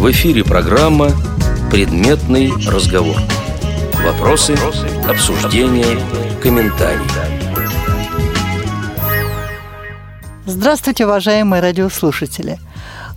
В эфире программа «Предметный разговор». Вопросы, обсуждения, комментарии. Здравствуйте, уважаемые радиослушатели.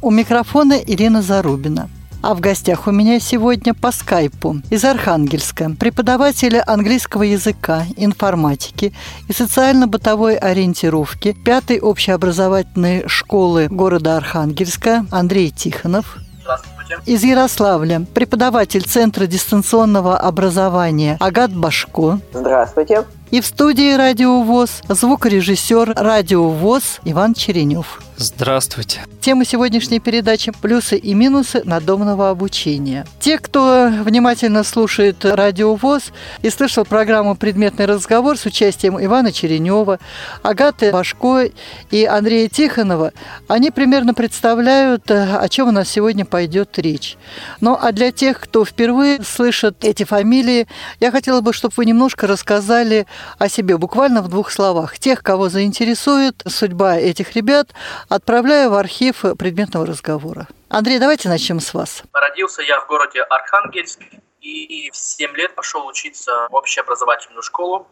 У микрофона Ирина Зарубина. А в гостях у меня сегодня по скайпу из Архангельска преподаватели английского языка, информатики и социально-бытовой ориентировки пятой общеобразовательной школы города Архангельска Андрей Тихонов. Last Из Ярославля преподаватель Центра дистанционного образования Агат Башко. Здравствуйте. И в студии «Радио ВОЗ» звукорежиссер «Радио ВОЗ» Иван Черенев. Здравствуйте. Тема сегодняшней передачи – плюсы и минусы надомного обучения. Те, кто внимательно слушает радио ВОЗ и слышал программу «Предметный разговор» с участием Ивана Черенева, Агаты Башко и Андрея Тихонова, они примерно представляют, о чем у нас сегодня пойдет речь. Ну, а для тех, кто впервые слышит эти фамилии, я хотела бы, чтобы вы немножко рассказали о себе, буквально в двух словах. Тех, кого заинтересует судьба этих ребят, отправляю в архив предметного разговора. Андрей, давайте начнем с вас. Родился я в городе Архангельск и в 7 лет пошел учиться в общеобразовательную школу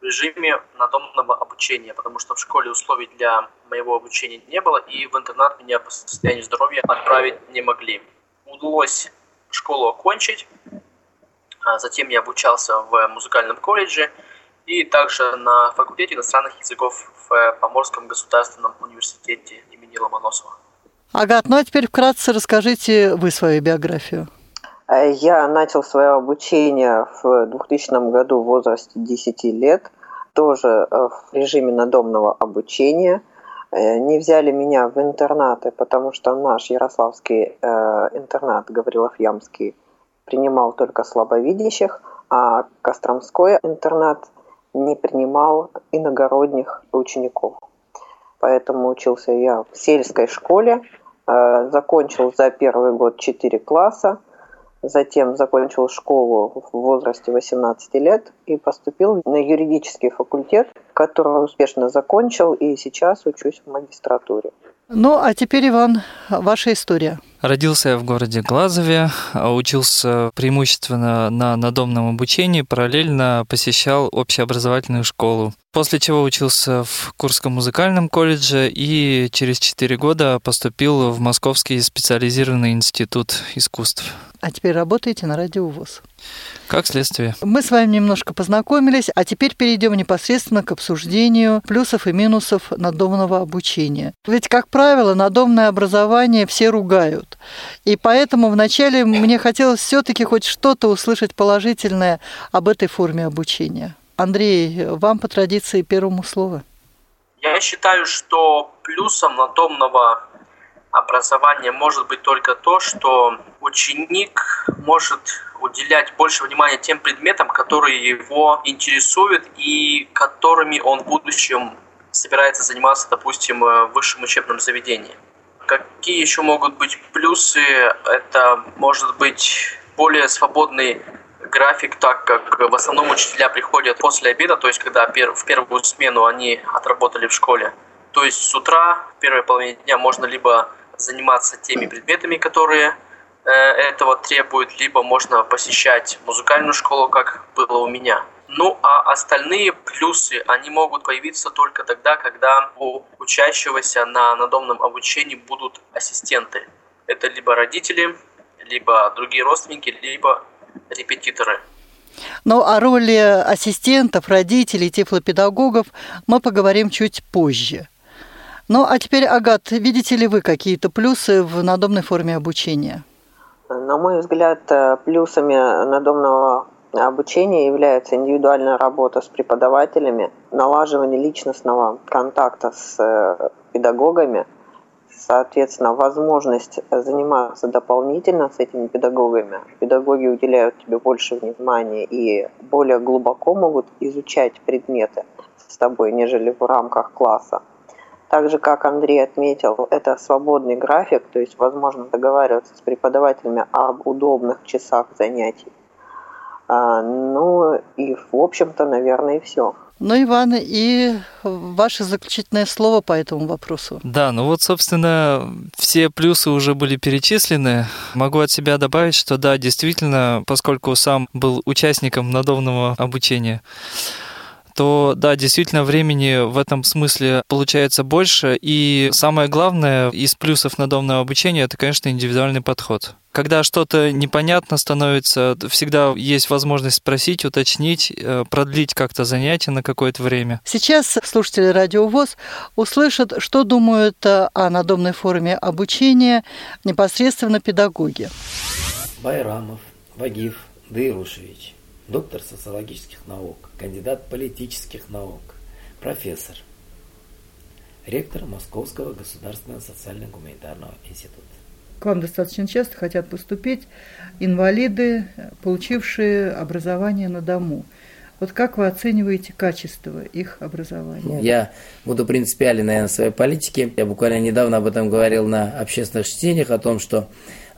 в режиме надомного обучения, потому что в школе условий для моего обучения не было, и в интернат меня по состоянию здоровья отправить не могли. Удалось школу окончить, а затем я обучался в музыкальном колледже – и также на факультете иностранных языков в Поморском государственном университете имени Ломоносова. Агат, ну а теперь вкратце расскажите вы свою биографию. Я начал свое обучение в 2000 году в возрасте 10 лет, тоже э, в режиме надомного обучения. Э, не взяли меня в интернаты, потому что наш ярославский интернат Гаврилов-Ямский принимал только слабовидящих, а Костромской интернат не принимал иногородних учеников. Поэтому учился я в сельской школе, э, закончил за первый год 4 класса, затем закончил школу в возрасте 18 лет и поступил на юридический факультет, который успешно закончил и сейчас учусь в магистратуре. Ну, а теперь, Иван, ваша история. Родился я в городе Глазове, а учился преимущественно на надомном обучении, параллельно посещал общеобразовательную школу. После чего учился в Курском музыкальном колледже и через 4 года поступил в Московский специализированный институт искусств. А теперь работаете на радио ВОЗ. Как следствие. Мы с вами немножко познакомились, а теперь перейдем непосредственно к обсуждению плюсов и минусов надомного обучения. Ведь, как правило, надомное образование все ругают. И поэтому вначале мне хотелось все-таки хоть что-то услышать положительное об этой форме обучения. Андрей, вам по традиции первому слово. Я считаю, что плюсом надомного образования может быть только то, что ученик может уделять больше внимания тем предметам, которые его интересуют и которыми он в будущем собирается заниматься, допустим, в высшем учебном заведении. Какие еще могут быть плюсы? Это может быть более свободный график, так как в основном учителя приходят после обеда, то есть когда в первую смену они отработали в школе. То есть с утра, в первой половине дня можно либо заниматься теми предметами, которые э, этого требуют, либо можно посещать музыкальную школу, как было у меня. Ну а остальные плюсы, они могут появиться только тогда, когда у учащегося на надомном обучении будут ассистенты. Это либо родители, либо другие родственники, либо репетиторы. Ну, о роли ассистентов, родителей, тифлопедагогов мы поговорим чуть позже. Ну, а теперь, Агат, видите ли вы какие-то плюсы в надомной форме обучения? На мой взгляд, э, плюсами надомного обучения является индивидуальная работа с преподавателями, налаживание личностного контакта с э, педагогами, соответственно, возможность заниматься дополнительно с этими педагогами. Педагоги уделяют тебе больше внимания и более глубоко могут изучать предметы с тобой, нежели в рамках класса. Так же, как Андрей отметил, это свободный график, то есть возможно договариваться с преподавателями об удобных часах занятий. А, ну и, в общем-то, наверное, и все. Ну, Иван, и ваше заключительное слово по этому вопросу. Да, ну вот, собственно, все плюсы уже были перечислены. Могу от себя добавить, что да, действительно, поскольку сам был участником надомного обучения, то да, действительно времени в этом смысле получается больше. И самое главное из плюсов надомного обучения это, конечно, индивидуальный подход. Когда что-то непонятно становится, всегда есть возможность спросить, уточнить, э, продлить как-то занятие на какое-то время. Сейчас слушатели Радио ВОЗ услышат, что думают э, о надомной форме обучения непосредственно педагоги. Байрамов, Вагиф, Дырушевич, доктор социологических наук, кандидат политических наук, профессор, ректор Московского государственного социально-гуманитарного института. К вам достаточно часто хотят поступить инвалиды, получившие образование на дому. Вот как вы оцениваете качество их образования? Я буду принципиален, наверное, в своей политике. Я буквально недавно об этом говорил на общественных чтениях, о том, что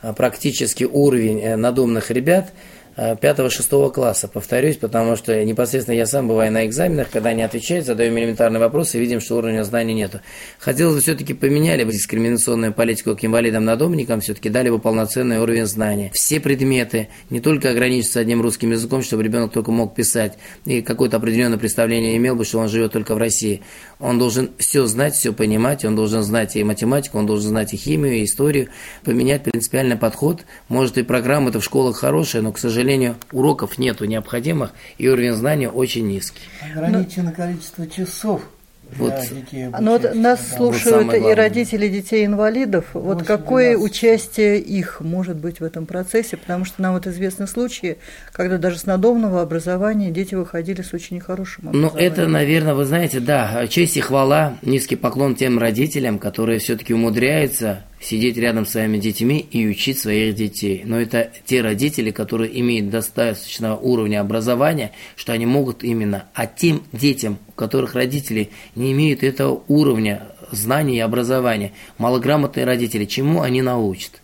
а, практически уровень э, надумных ребят – 5-6 класса, повторюсь, потому что непосредственно я сам бываю на экзаменах, когда они отвечают, задаем элементарные вопросы и видим, что уровня знаний нету. Хотелось бы все-таки поменяли бы дискриминационную политику к инвалидам-надомникам, все-таки дали бы полноценный уровень знания. Все предметы, не только ограничиться одним русским языком, чтобы ребенок только мог писать и какое-то определенное представление имел бы, что он живет только в России. Он должен все знать, все понимать, он должен знать и математику, он должен знать и химию, и историю, поменять принципиальный подход. Может и программа-то в школах хорошая, но, к сожалению, сожалению, уроков нету необходимых, и уровень знания очень низкий. Ограничено количество часов вот. Но вот нас да. слушают вот и родители детей-инвалидов. Вот какое участие их может быть в этом процессе? Потому что нам вот известны случаи, когда даже с надомного образования дети выходили с очень хорошим ну, образованием. Ну, это, наверное, вы знаете, да, честь и хвала, низкий поклон тем родителям, которые все-таки умудряются сидеть рядом с своими детьми и учить своих детей. Но это те родители, которые имеют достаточного уровня образования, что они могут именно, а тем детям, у которых родители не имеют этого уровня знаний и образования, малограмотные родители, чему они научат?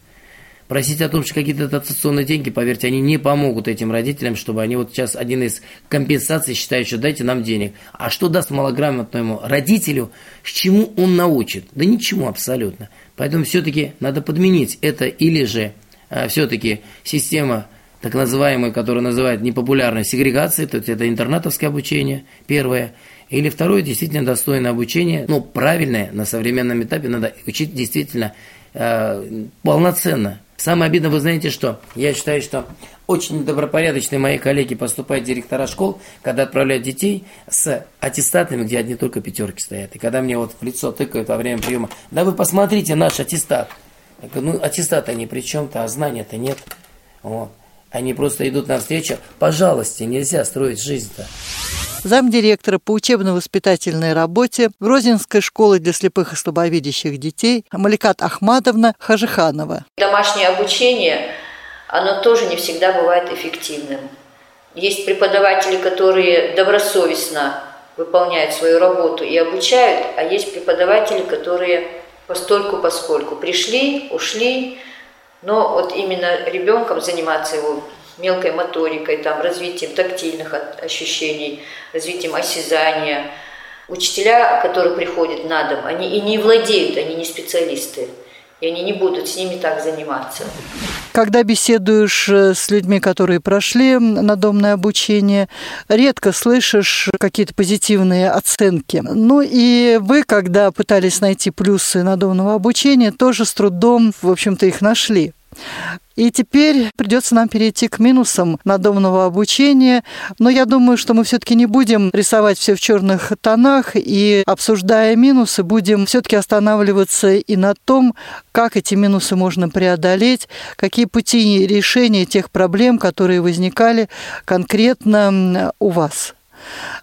Просить о том, что какие-то дотационные деньги, поверьте, они не помогут этим родителям, чтобы они вот сейчас один из компенсаций считают, что дайте нам денег. А что даст малограмотному родителю, к чему он научит? Да ничему абсолютно. Поэтому все-таки надо подменить это или же а, все-таки система так называемая, которую называют непопулярной сегрегацией, то есть это интернатовское обучение, первое. Или второе, действительно достойное обучение, ну, правильное, на современном этапе надо учить действительно э, полноценно. Самое обидное, вы знаете что? Я считаю, что очень добропорядочные мои коллеги поступают директора школ, когда отправляют детей с аттестатами, где одни только пятерки стоят. И когда мне вот в лицо тыкают во время приема, да вы посмотрите наш аттестат. Я говорю, ну аттестат они при чем-то, а знания-то нет. Вот. Они просто идут навстречу. Пожалуйста, нельзя строить жизнь-то. Замдиректора по учебно-воспитательной работе Грозинской школы для слепых и слабовидящих детей Маликат Ахмадовна Хажиханова. Домашнее обучение, оно тоже не всегда бывает эффективным. Есть преподаватели, которые добросовестно выполняют свою работу и обучают, а есть преподаватели, которые постольку поскольку пришли, ушли, но вот именно ребенком заниматься его мелкой моторикой, там, развитием тактильных ощущений, развитием осязания. Учителя, которые приходят на дом, они и не владеют, они не специалисты, и они не будут с ними так заниматься. Когда беседуешь э, с людьми, которые прошли надомное обучение, редко слышишь какие-то позитивные оценки. Ну и вы, когда пытались найти плюсы надомного обучения, тоже с трудом, в общем-то, их нашли. И теперь придется нам перейти к минусам надомного обучения. Но я думаю, что мы все-таки не будем рисовать все в черных тонах и, обсуждая минусы, будем все-таки останавливаться и на том, как эти минусы можно преодолеть, какие пути решения тех проблем, которые возникали конкретно у вас.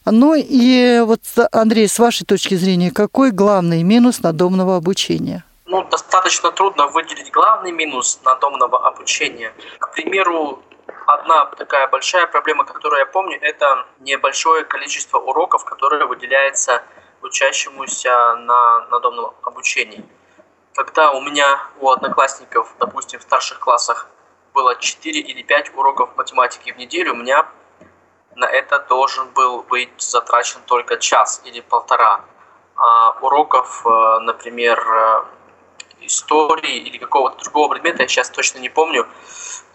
Ну и вот, Андрей, с вашей точки зрения, какой главный минус надомного обучения? Ну, достаточно трудно выделить главный минус надомного обучения. К примеру, одна такая большая проблема, которую я помню, это небольшое количество уроков, которое выделяется учащемуся на надомном обучении. Когда у меня, у одноклассников, допустим, в старших классах было 4 или 5 уроков математики в неделю, у меня на это должен был быть затрачен только час или полтора. А уроков, э, например, э, истории или какого-то другого предмета, я сейчас точно не помню,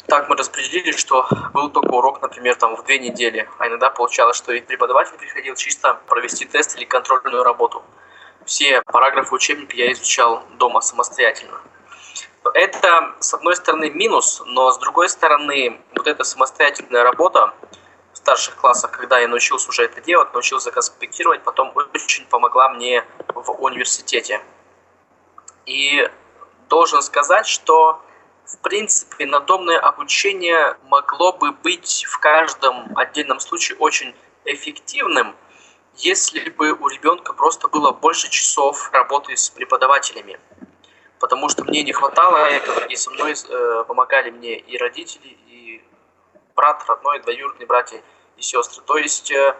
так мы распределили, что был только урок, например, там в две недели, а иногда получалось, что и преподаватель приходил чисто провести тест или контрольную работу. Все параграфы учебника я изучал дома самостоятельно. Это, с одной стороны, минус, но с другой стороны, вот эта самостоятельная работа в старших классах, когда я научился уже это делать, научился конспектировать, потом очень помогла мне в университете. И должен сказать, что в принципе надомное обучение могло бы быть в каждом отдельном случае очень эффективным, если бы у ребенка просто было больше часов работы с преподавателями потому что мне не хватало этого, и со мной э, помогали мне и родители, и брат родной, двоюродные братья и сестры. То есть э,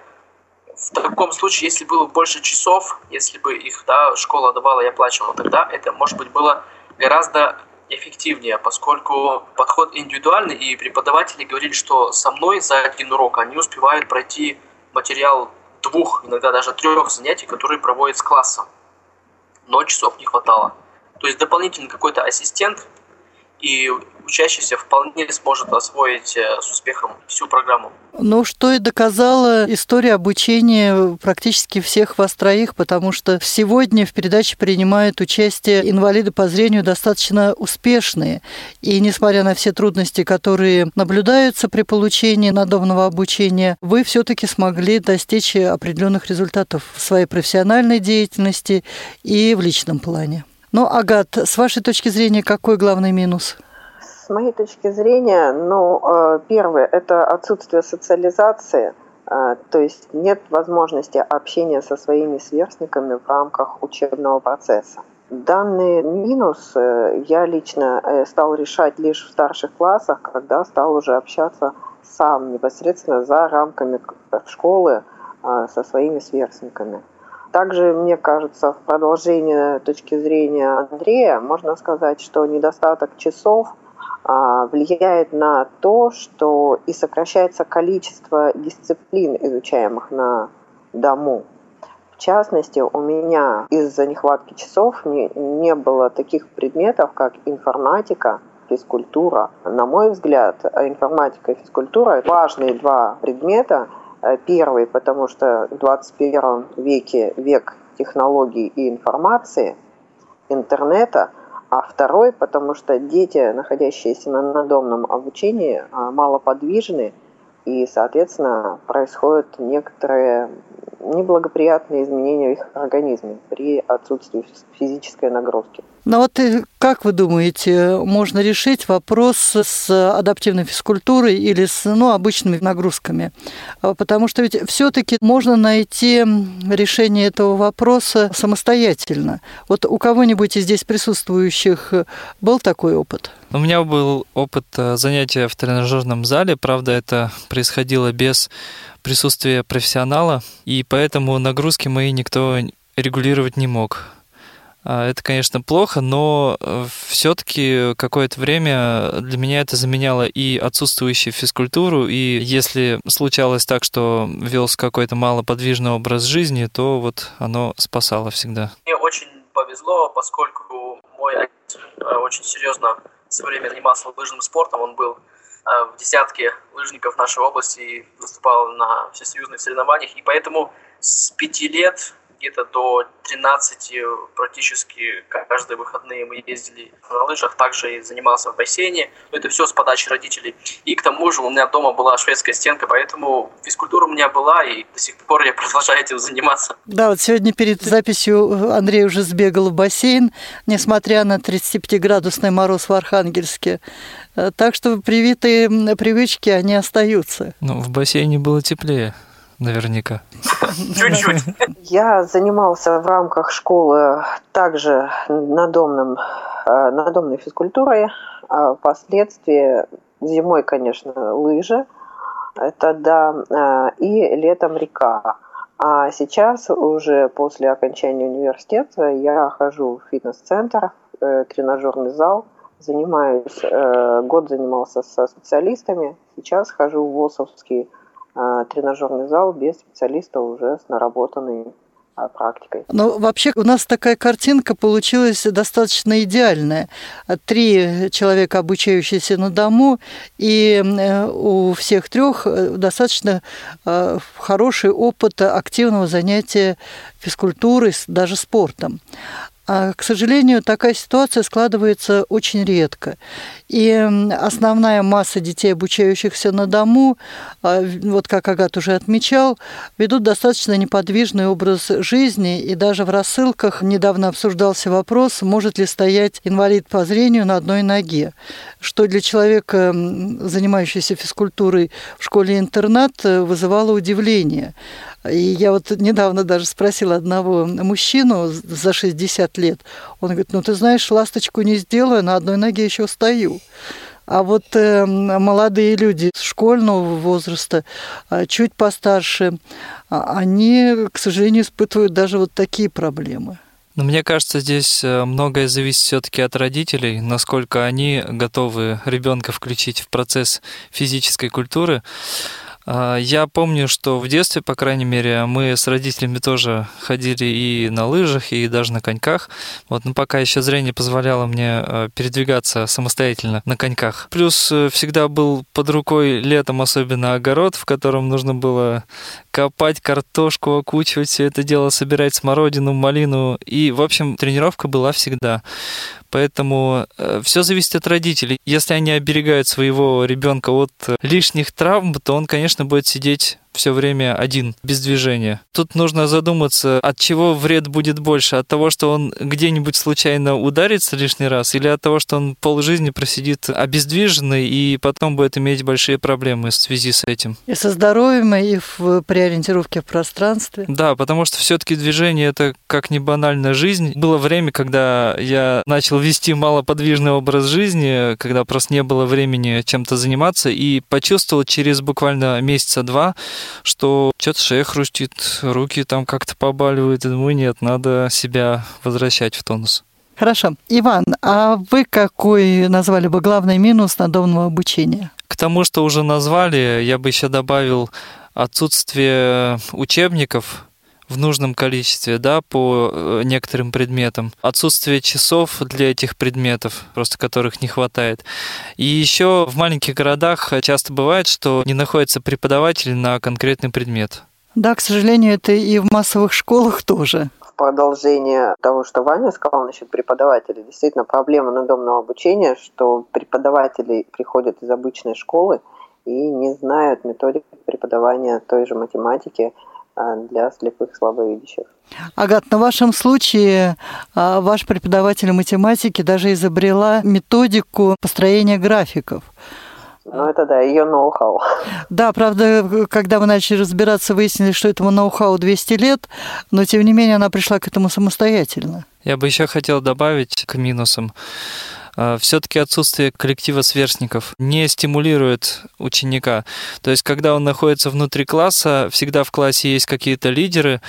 в таком случае, если было больше часов, если бы их да, школа давала, я оплачивал, тогда это, может быть, было гораздо эффективнее, поскольку подход индивидуальный, и преподаватели говорили, что со мной за один урок они успевают пройти материал двух, иногда даже трех занятий, которые проводят с классом. Но часов не хватало. То есть дополнительный какой-то ассистент, и учащийся вполне сможет освоить э, с успехом всю программу. Ну, что и доказала история обучения практически всех вас троих, потому что сегодня в передаче принимают участие инвалиды по зрению достаточно успешные. И несмотря на все трудности, которые наблюдаются при получении надомного обучения, вы все-таки смогли достичь определенных результатов в своей профессиональной деятельности и в личном плане. Ну, Агат, с вашей точки зрения, какой главный минус? С моей точки зрения, ну, э, первое – это отсутствие социализации, э, то есть нет возможности общения со своими сверстниками в рамках учебного процесса. Данный минус э, я лично стал решать лишь в старших классах, когда стал уже общаться сам непосредственно за рамками школы со своими сверстниками. Также, мне кажется, в продолжение точки зрения Андрея, можно сказать, что недостаток часов а, влияет на то, что и сокращается количество дисциплин, изучаемых на дому. В частности, у меня из-за нехватки часов не, не было таких предметов, как информатика, физкультура. На мой взгляд, информатика и физкультура – важные два предмета, первый, потому что в 21 веке век технологий и информации, интернета, а второй, потому что дети, находящиеся на надомном обучении, а, малоподвижны, и, соответственно, происходят некоторые неблагоприятные изменения в их организме при отсутствии физической нагрузки. Ну вот э, как вы думаете, можно решить вопрос с адаптивной физкультурой или с ну, обычными нагрузками? А, потому что ведь все-таки можно найти решение этого вопроса самостоятельно. Вот у кого-нибудь из здесь присутствующих был такой опыт? У меня был опыт э, занятия в тренажерном зале, правда, это происходило без присутствия профессионала, и поэтому нагрузки мои никто регулировать не мог. А, это, конечно, плохо, но э, все-таки какое-то время для меня это заменяло и отсутствующую физкультуру, и если случалось так, что велся какой-то малоподвижный образ жизни, то вот оно спасало всегда. Мне очень повезло, поскольку мой отец э, очень серьезно в свое время занимался лыжным спортом, он был э, в десятке лыжников нашей области и выступал на всесоюзных соревнованиях, и поэтому с пяти лет где-то до 13 практически каждые выходные мы ездили на лыжах, также и занимался в бассейне. Но это все с подачи родителей. И к тому же у меня дома была шведская стенка, поэтому физкультура у меня была, и до сих пор я продолжаю этим заниматься. Да, вот сегодня перед записью Андрей уже сбегал в бассейн, несмотря на 35-градусный мороз в Архангельске. Так что привитые привычки, они остаются. Ну, в бассейне было теплее наверняка. Чуть-чуть. Я занимался в рамках школы также надомным, э, надомной физкультурой. А впоследствии зимой, конечно, лыжи. Это да. Э, и летом река. А сейчас, уже после окончания университета, я хожу в фитнес-центр, э, тренажерный зал, занимаюсь, год занимался со специалистами, сейчас хожу в ВОСовский тренажерный зал без специалиста уже с наработанной а, практикой. Но вообще у нас такая картинка получилась достаточно идеальная. Три человека, обучающиеся на дому, и э, у всех трех э, достаточно э, хороший опыт активного занятия физкультурой, даже спортом. А, к сожалению, такая ситуация складывается очень редко. И основная масса детей, обучающихся на дому, а, вот как Агат уже отмечал, ведут достаточно неподвижный образ жизни. И даже в рассылках недавно обсуждался вопрос, может ли стоять инвалид по зрению на одной ноге, что для человека, занимающегося физкультурой в школе-интернат, вызывало удивление. И я вот недавно даже спросила одного мужчину за 60 лет. Он говорит, ну ты знаешь, ласточку не сделаю, на одной ноге еще стою. А вот э, молодые люди школьного возраста, э, чуть постарше, э, они, к сожалению, испытывают даже вот такие проблемы. Но мне кажется, здесь э, многое зависит все-таки от родителей, насколько они готовы ребенка включить в процесс физической культуры. А, я помню, что в детстве, по крайней мере, мы с родителями тоже ходили и на лыжах, и даже на коньках. Вот, но пока еще зрение позволяло мне э, передвигаться самостоятельно на коньках. Плюс э, всегда был под рукой летом особенно огород, в котором нужно было копать картошку, окучивать все это дело, собирать смородину, малину. И, в общем, тренировка была всегда. Поэтому э, все зависит от родителей. Если они оберегают своего ребенка от лишних травм, то он, конечно, будет сидеть все время один, без движения. Тут нужно задуматься, от чего вред будет больше? От того, что он где-нибудь случайно ударится лишний раз, или от того, что он полжизни просидит обездвиженный и потом будет иметь большие проблемы в связи с этим? И со здоровьем, и в, при ориентировке в пространстве. Да, потому что все-таки движение это как не банальная жизнь. Было время, когда я начал вести малоподвижный образ жизни, когда просто не было времени чем-то заниматься, и почувствовал через буквально месяца два, что что-то шея хрустит, руки там как-то побаливают. И думаю, нет, надо себя возвращать в тонус. Хорошо. Иван, а вы какой назвали бы главный минус надомного обучения? К тому, что уже назвали, я бы еще добавил отсутствие учебников в нужном количестве, да, по э, некоторым предметам. Отсутствие часов для этих предметов, просто которых не хватает. И еще в маленьких городах часто бывает, что не находятся преподаватели на конкретный предмет. Да, к сожалению, это и в массовых школах тоже. В продолжение того, что Ваня сказал насчет преподавателей, действительно проблема надомного обучения, что преподаватели приходят из обычной школы и не знают методик преподавания той же математики, для слепых слабовидящих. Агат, на вашем случае а, ваш преподаватель математики даже изобрела методику построения графиков. Ну, это да, ее ноу-хау. Да, правда, когда мы начали разбираться, выяснили, что этому ноу-хау 200 лет, но тем не менее она пришла к этому самостоятельно. Я бы еще хотел добавить к минусам. А, все-таки отсутствие коллектива сверстников не стимулирует ученика. То есть, когда он находится внутри класса, всегда в классе есть какие-то лидеры,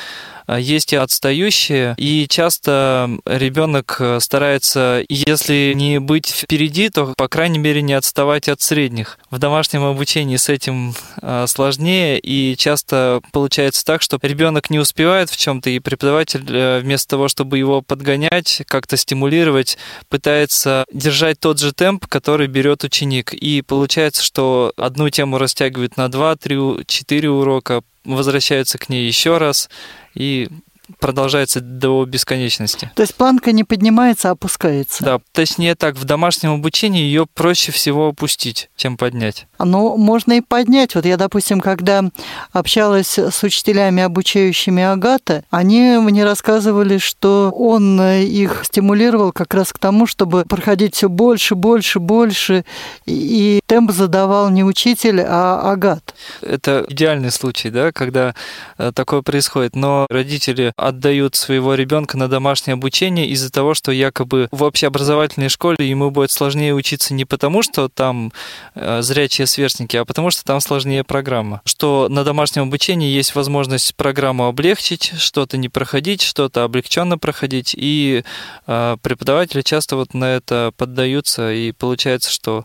есть и отстающие, и часто ребенок э, старается, если не быть впереди, то, по крайней мере, не отставать от средних. В домашнем обучении с этим а, сложнее, и часто получается так, что ребенок не успевает в чем-то, и преподаватель э, вместо того, чтобы его подгонять, как-то стимулировать, пытается держать тот же темп, который берет ученик. И получается, что одну тему растягивает на 2, 3, 4 урока, возвращаются к ней еще раз, и продолжается до бесконечности. То есть планка не поднимается, а опускается. Да, точнее так, в домашнем обучении ее проще всего опустить, чем поднять. Ну, можно и поднять. Вот я, допустим, когда общалась с учителями, обучающими Агата, они мне рассказывали, что он их стимулировал как раз к тому, чтобы проходить все больше, больше, больше, и темп задавал не учитель, а Агат. Это идеальный случай, да, когда э, такое происходит, но родители отдают своего ребенка на домашнее обучение из-за того, что якобы в общеобразовательной школе ему будет сложнее учиться не потому, что там э, зрячие сверстники, а потому что там сложнее программа. Что на домашнем обучении есть возможность программу облегчить, что-то не проходить, что-то облегченно проходить, и э, преподаватели часто вот на это поддаются, и получается, что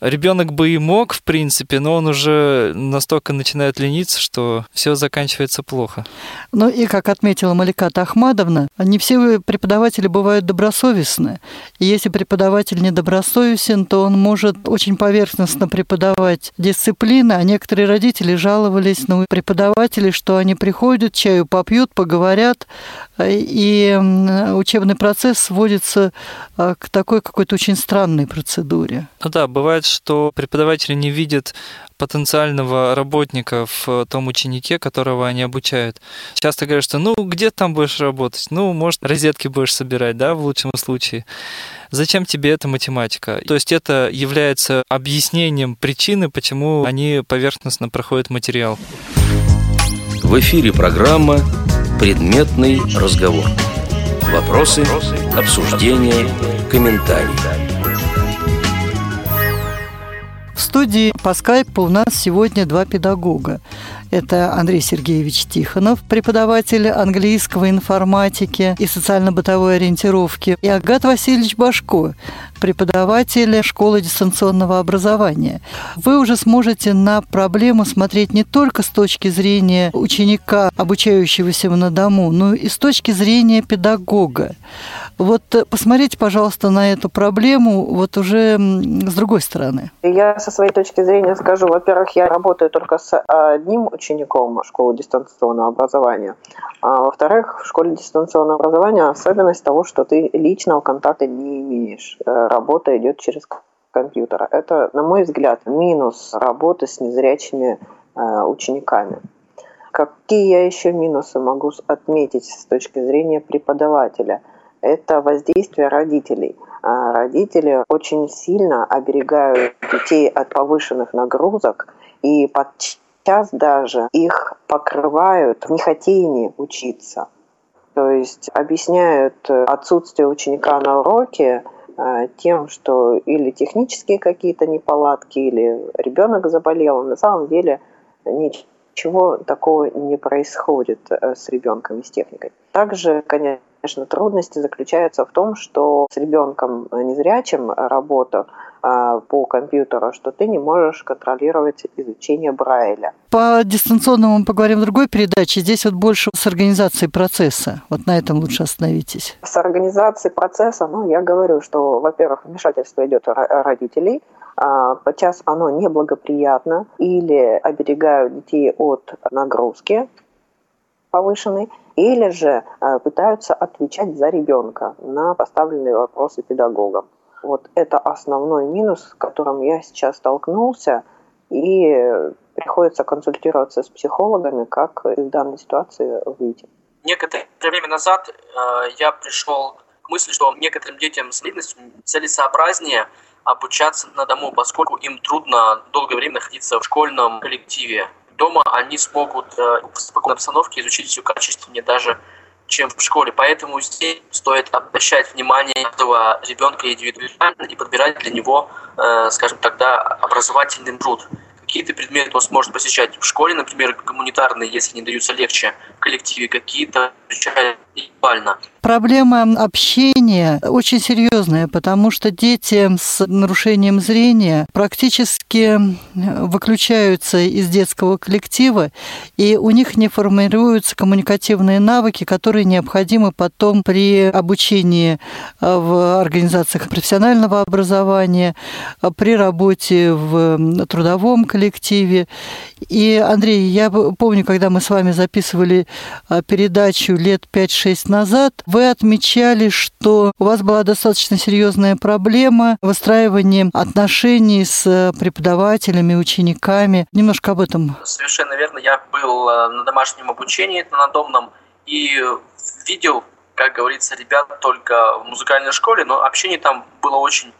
ребенок бы и мог, в принципе, но он уже настолько начинает лениться, что все заканчивается плохо. Ну и, как отметила Малика Ахмадовна, не все преподаватели бывают добросовестны. И если преподаватель недобросовестен, то он может очень поверхностно преподавать дисциплины, а некоторые родители жаловались на преподавателей, что они приходят, чаю попьют, поговорят, и учебный процесс сводится а, к такой какой-то очень странной процедуре. Ну да, бывает, что преподаватели не видят потенциального работника в том ученике, которого они обучают. Часто говорят, что ну где там будешь работать? Ну, может, розетки будешь собирать, да, в лучшем случае. Зачем тебе эта математика? То есть это является объяснением причины, почему они поверхностно проходят материал. В эфире программа «Предметный разговор». Вопросы, обсуждения, комментарии. В студии по скайпу у нас сегодня два педагога. Это Андрей Сергеевич Тихонов, преподаватель английского, информатики и социально-бытовой ориентировки, и Агат Васильевич Башко, преподаватель школы дистанционного образования. Вы уже сможете на проблему смотреть не только с точки зрения ученика, обучающегося на дому, но и с точки зрения педагога. Вот э, посмотрите, пожалуйста, на эту проблему вот уже с другой стороны. Я со своей точки зрения скажу, во-первых, я работаю только с одним учеником школы дистанционного образования. А во-вторых, в школе дистанционного образования особенность того, что ты личного контакта не имеешь. Э, работа идет через компьютер. Это, на мой взгляд, минус работы с незрячими э, учениками. Какие я еще минусы могу отметить с точки зрения преподавателя? Это воздействие родителей. А родители очень сильно оберегают детей от повышенных нагрузок и под сейчас даже их покрывают в нехотении учиться. То есть объясняют отсутствие ученика на уроке э, тем, что или технические какие-то неполадки, или ребенок заболел. На самом деле ничего такого не происходит э, с ребенком и с техникой. Также, конечно, трудности заключаются в том, что с ребенком незрячим работа а, по компьютеру, что ты не можешь контролировать изучение Брайля. По дистанционному мы поговорим в другой передаче. Здесь вот больше с организацией процесса. Вот на этом лучше остановитесь. С организацией процесса, ну, я говорю, что, во-первых, вмешательство идет родителей, а, подчас оно неблагоприятно или оберегают детей от нагрузки повышенной, или же а, пытаются отвечать за ребенка на поставленные вопросы педагогам. Вот это основной минус, с которым я сейчас столкнулся, и приходится консультироваться с психологами, как из данной ситуации выйти. Некоторое время назад э, я пришел к мысли, что некоторым детям с инвалидностью целесообразнее обучаться на дому, поскольку им трудно долгое время находиться в школьном коллективе. Дома они смогут э, в спокойной обстановке изучить все качественнее даже чем в школе. Поэтому здесь стоит обращать внимание этого ребенка индивидуально и подбирать для него, э, скажем тогда, образовательный труд. Какие-то предметы он сможет посещать в школе, например, гуманитарные, если не даются легче, в коллективе, какие-то изучать индивидуально. Проблема общения очень серьезная, потому что дети с нарушением зрения практически выключаются из детского коллектива, и у них не формируются коммуникативные навыки, которые необходимы потом при обучении э, в организациях профессионального образования, э, при работе в трудовом коллективе. И, Андрей, я помню, когда мы с вами записывали э, передачу лет 5-6 назад, вы отмечали, что у вас была достаточно серьезная проблема выстраивания отношений с преподавателями, учениками. Немножко об этом. Совершенно верно. Я был э, на домашнем обучении на надомном и видел, как говорится, ребят только в музыкальной школе, но общение там было очень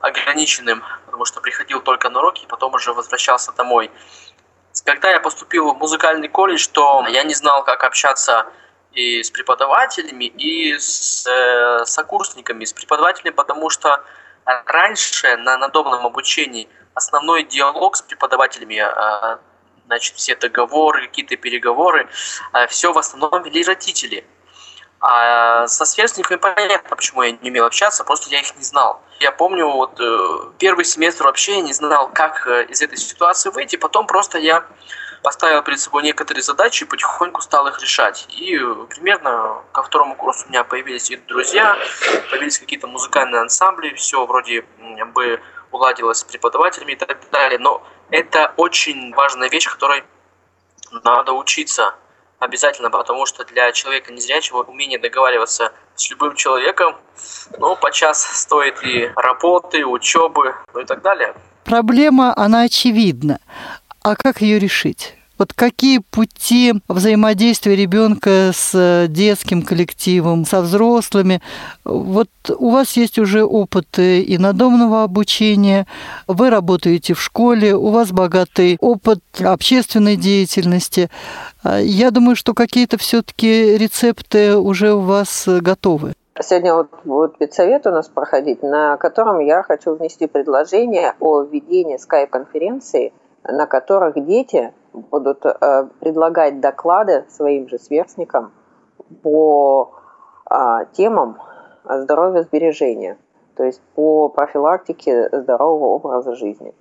ограниченным, потому что приходил только на уроки потом уже возвращался домой. Когда я поступил в музыкальный колледж, то я не знал, как общаться и с преподавателями, и с э, сокурсниками, с преподавателями, потому что раньше на надомном обучении основной диалог с преподавателями, э, значит, все договоры, какие-то переговоры, э, все в основном вели родители. А со сверстниками понятно, почему я не умел общаться, просто я их не знал. Я помню, вот э, первый семестр вообще я не знал, как э, из этой ситуации выйти. Потом просто я поставил перед собой некоторые задачи и потихоньку стал их решать. И примерно ко второму курсу у меня появились и друзья, появились какие-то музыкальные ансамбли, все вроде бы уладилось с преподавателями и так далее. Но это очень важная вещь, которой надо учиться обязательно, потому что для человека незрячего умение договариваться с любым человеком, ну, подчас стоит и работы, учебы, ну и так далее. Проблема, она очевидна. А как ее решить? Вот какие пути взаимодействия ребенка с детским коллективом, со взрослыми? Вот у вас есть уже опыт и надомного обучения, вы работаете в школе, у вас богатый опыт общественной деятельности. Я думаю, что какие-то все-таки рецепты уже у вас готовы. Сегодня вот будет педсовет у нас проходить, на котором я хочу внести предложение о введении скайп-конференции – на которых дети будут э, предлагать доклады своим же сверстникам по а, темам здоровья сбережения, то есть по профилактике здорового образа жизни.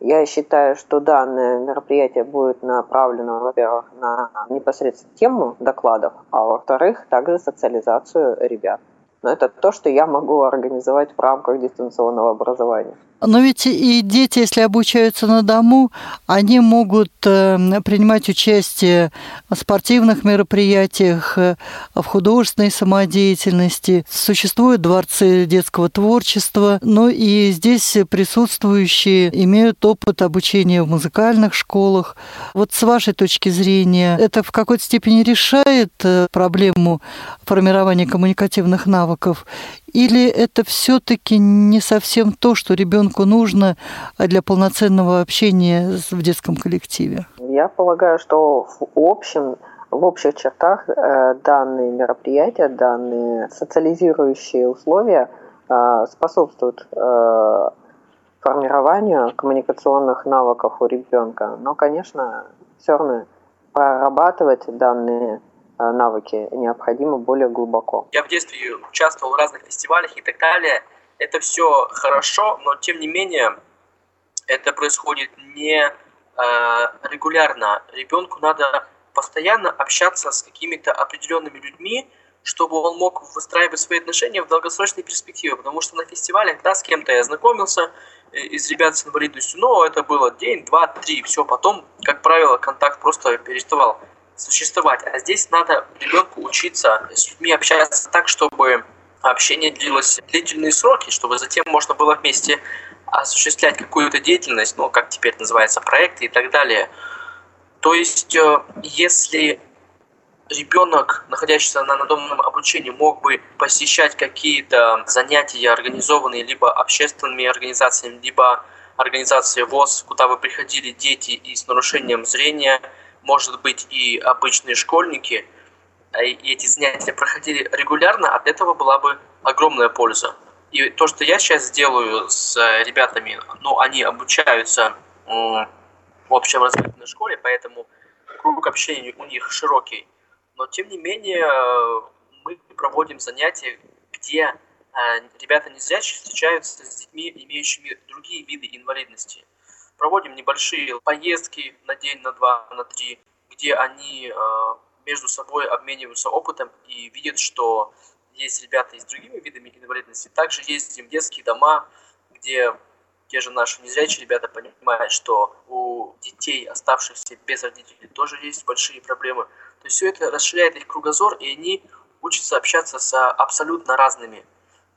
Я считаю, что данное мероприятие будет направлено, во-первых, на непосредственно тему докладов, а во-вторых, также социализацию ребят. Но это то, что я могу организовать в рамках дистанционного образования. Но ведь и дети, если обучаются на дому, они могут э, принимать участие в спортивных мероприятиях, э, в художественной самодеятельности. Существуют дворцы детского творчества, но и здесь присутствующие имеют опыт обучения в музыкальных школах. Вот с вашей точки зрения, это в какой-то степени решает э, проблему формирования коммуникативных навыков? Или это все-таки не совсем то, что ребенку нужно для полноценного общения в детском коллективе? Я полагаю, что в общем в общих чертах э, данные мероприятия, данные социализирующие условия э, способствуют э, формированию коммуникационных навыков у ребенка. Но, конечно, все равно прорабатывать данные навыки необходимо более глубоко. Я в детстве участвовал в разных фестивалях и так далее. Это все хорошо, но тем не менее это происходит не э, регулярно. Ребенку надо постоянно общаться с какими-то определенными людьми, чтобы он мог выстраивать свои отношения в долгосрочной перспективе. Потому что на фестивалях, да, с кем-то я знакомился, э, из ребят с инвалидностью, но это было день, два, три, все, потом, как правило, контакт просто переставал существовать. А здесь надо ребенку учиться с людьми общаться так, чтобы общение длилось длительные сроки, чтобы затем можно было вместе осуществлять какую-то деятельность, ну, как теперь называется, проекты и так далее. То есть, э, если ребенок, находящийся на надомном обучении, мог бы посещать какие-то занятия, организованные либо общественными организациями, либо организацией ВОЗ, куда бы приходили дети и с нарушением зрения – может быть, и обычные школьники, а и эти занятия проходили регулярно, от этого была бы огромная польза. И то, что я сейчас делаю с ребятами, ну, они обучаются в общеобразовательной школе, поэтому круг общения у них широкий. Но, тем не менее, мы проводим занятия, где э, ребята незрячие встречаются с детьми, имеющими другие виды инвалидности проводим небольшие поездки на день, на два, на три, где они э, между собой обмениваются опытом и видят, что есть ребята и с другими видами инвалидности. Также в детские дома, где те же наши незрячие ребята понимают, что у детей, оставшихся без родителей, тоже есть большие проблемы. То есть все это расширяет их кругозор, и они учатся общаться с абсолютно разными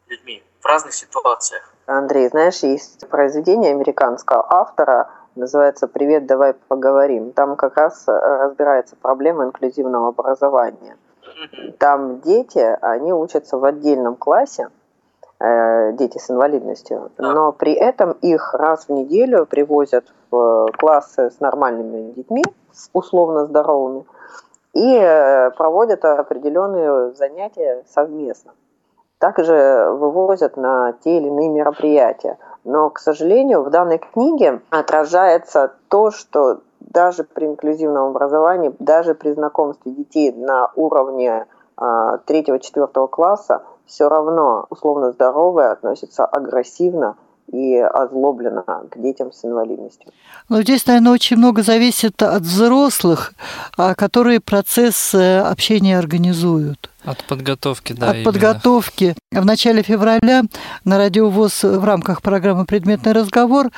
людьми в разных ситуациях. Андрей, знаешь, есть произведение американского автора, называется «Привет, давай поговорим». Там как раз разбирается проблема инклюзивного образования. Там дети, они учатся в отдельном классе, э, дети с инвалидностью, но при этом их раз в неделю привозят в классы с нормальными детьми, условно здоровыми, и э, проводят определенные занятия совместно также вывозят на те или иные мероприятия. Но, к сожалению, в данной книге отражается то, что даже при инклюзивном образовании, даже при знакомстве детей на уровне 3-4 класса все равно условно здоровые относятся агрессивно и озлоблена к детям с инвалидностью. Но здесь, наверное, очень много зависит от взрослых, а, которые процесс э, общения организуют. От подготовки, да. От именно. подготовки. В начале февраля на радиовоз в рамках программы «Предметный разговор»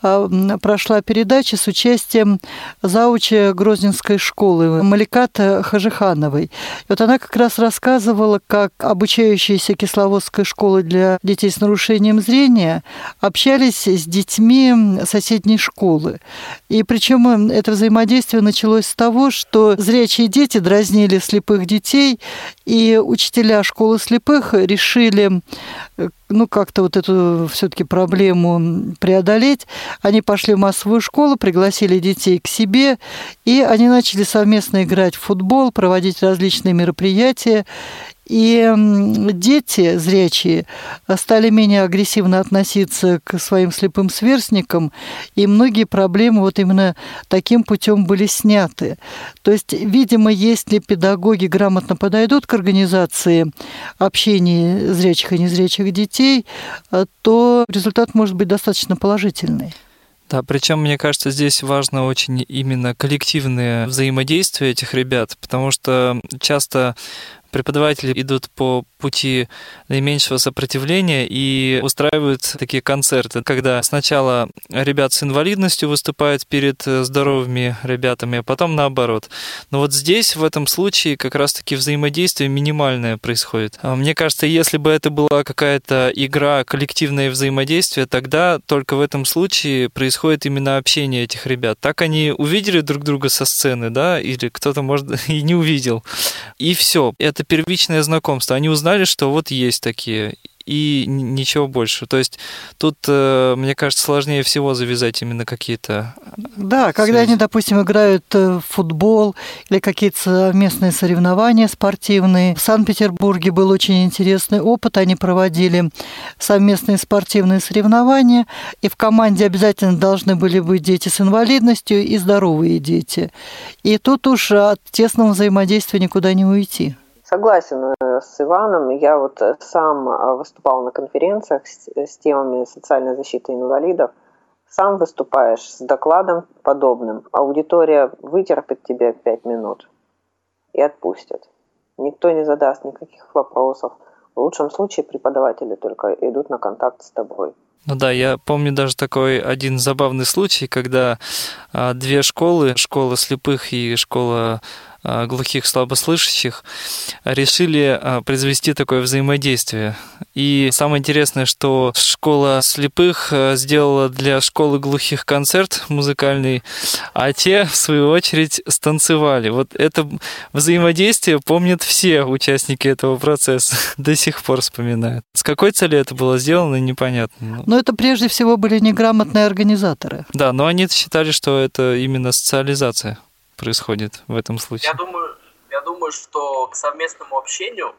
а, прошла передача с участием зауча Грозненской школы Маликата Хажихановой. И вот она как раз рассказывала, как обучающиеся Кисловодской школы для детей с нарушением зрения общались с детьми соседней школы. И причем это взаимодействие началось с того, что зрячие дети дразнили слепых детей и учителя школы слепых решили э, ну, как-то вот эту все-таки проблему преодолеть. Они пошли в массовую школу, пригласили детей к себе, и они начали совместно играть в футбол, проводить различные мероприятия. И дети зрячие стали менее агрессивно относиться к своим слепым сверстникам, и многие проблемы вот именно таким путем были сняты. То есть, видимо, если педагоги грамотно подойдут к организации общения зрячих и незрячих детей, то результат может быть достаточно положительный. Да, причем, мне кажется, здесь важно очень именно коллективное взаимодействие этих ребят, потому что часто преподаватели идут по пути наименьшего сопротивления и устраивают такие концерты, когда сначала ребят с инвалидностью выступают перед э, здоровыми ребятами, а потом наоборот. Но вот здесь, в этом случае, как раз-таки взаимодействие минимальное происходит. А мне кажется, если бы это была какая-то игра, коллективное взаимодействие, тогда только в этом случае происходит именно общение этих ребят. Так они увидели друг друга со сцены, да, или кто-то, может, и не увидел. И все. Это первичное знакомство. Они узнали знали, что вот есть такие, и ничего больше. То есть тут, э, мне кажется, сложнее всего завязать именно какие-то... Да, когда они, допустим, играют э, в футбол или какие-то местные соревнования спортивные. В Санкт-Петербурге был очень интересный опыт. Они проводили совместные спортивные соревнования, и в команде обязательно должны были быть дети с инвалидностью и здоровые дети. И тут уж от тесного взаимодействия никуда не уйти. Согласен э, с Иваном. Я вот э, сам э, выступал на конференциях с, с темами социальной защиты инвалидов. Сам выступаешь с докладом подобным. Аудитория вытерпит тебя пять минут и отпустит. Никто не задаст никаких вопросов. В лучшем случае преподаватели только идут на контакт с тобой. Ну да, я помню даже такой один забавный случай, когда а, две школы, школа слепых и школа а, глухих слабослышащих решили а, произвести такое взаимодействие. И самое интересное, что школа слепых сделала для школы глухих концерт музыкальный, а те, в свою очередь, станцевали. Вот это взаимодействие помнят все участники этого процесса, до сих пор вспоминают. С какой целью это было сделано, непонятно. Но это прежде всего были неграмотные организаторы. Да, но они считали, что это именно социализация происходит в этом случае? Я думаю, я думаю, что к совместному общению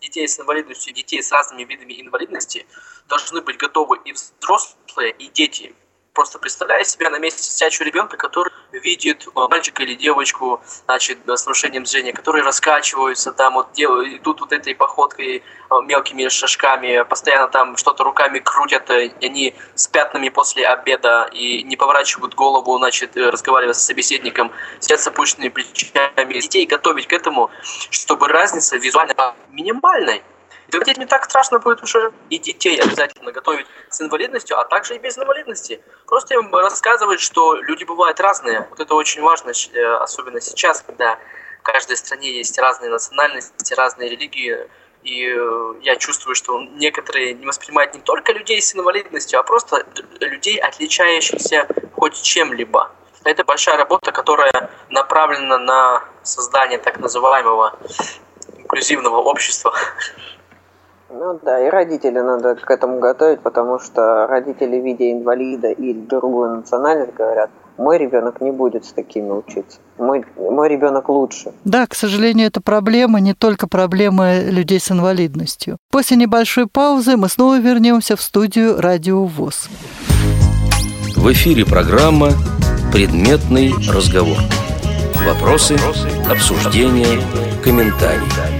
детей с инвалидностью и детей с разными видами инвалидности должны быть готовы и взрослые, и дети просто представляя себя на месте сидячего ребенка, который видит э, мальчика или девочку, значит, с нарушением зрения, которые раскачиваются там, вот делают, идут вот этой походкой э, мелкими шажками, постоянно там что-то руками крутят, э, и они с пятнами после обеда и не поворачивают голову, значит, разговаривая с собеседником, сидят с опущенными плечами. Детей готовить к этому, чтобы разница визуально минимальной. Да детям не так страшно будет уже и детей обязательно готовить с инвалидностью, а также и без инвалидности. Просто им рассказывать, что люди бывают разные. Вот это очень важно, э, особенно сейчас, когда в каждой стране есть разные национальности, разные религии. И э, я чувствую, что некоторые не воспринимают не только людей с инвалидностью, а просто людей, отличающихся хоть чем-либо. Это большая работа, которая направлена на создание так называемого инклюзивного общества. Ну да, и родители надо к этому готовить, потому что родители, видя инвалида или другую национальность, говорят, мой ребенок не будет с такими учиться. Мой, мой ребенок лучше. Да, к сожалению, это проблема, не только проблема людей с инвалидностью. После небольшой паузы мы снова вернемся в студию Радио ВОЗ. В эфире программа «Предметный разговор». Вопросы, обсуждения, комментарии.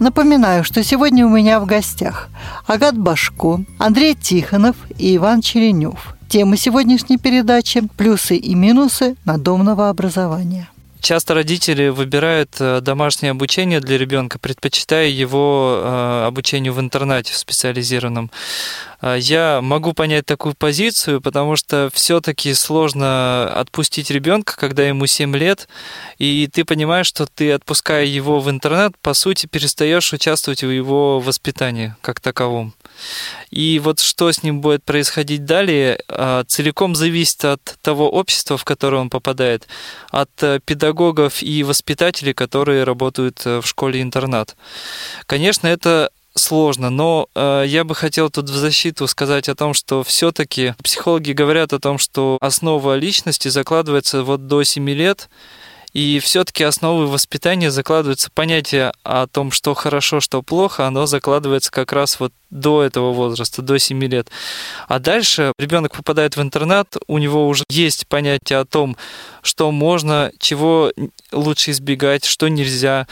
Напоминаю, что сегодня у меня в гостях Агат Башко, Андрей Тихонов и Иван Черенев. Тема сегодняшней передачи – плюсы и минусы надомного образования. Часто родители выбирают э, домашнее обучение для ребенка, предпочитая его э, обучению в интернате в специализированном. Э, я могу понять такую позицию, потому что все-таки сложно отпустить ребенка, когда ему 7 лет, и ты понимаешь, что ты, отпуская его в интернет, по сути, перестаешь участвовать в его воспитании как таковом. И вот что с ним будет происходить далее, а, целиком зависит от того общества, в которое он попадает, от э, педагогов и воспитателей, которые работают э, в школе-интернат. Конечно, это сложно, но э, я бы хотел тут в защиту сказать о том, что все-таки психологи говорят о том, что основа личности закладывается вот до 7 лет, и все-таки основы воспитания закладывается понятие о том, что хорошо, что плохо, оно закладывается как раз вот до этого возраста, до 7 лет. А дальше ребенок попадает в интернат, у него уже есть понятие о том, что можно, чего лучше избегать, что нельзя.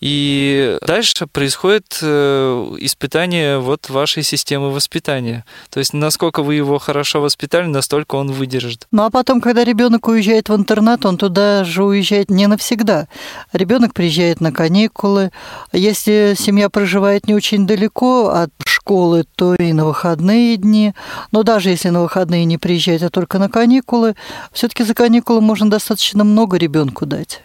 И дальше происходит э, испытание вот вашей системы воспитания. То есть насколько вы его хорошо воспитали, настолько он выдержит. Ну а потом, когда ребенок уезжает в интернат, он туда же уезжает не навсегда. Ребенок приезжает на каникулы. Если семья проживает не очень далеко от школы, то и на выходные дни. Но даже если на выходные не приезжать, а только на каникулы, все-таки за каникулы можно достаточно много ребенку дать.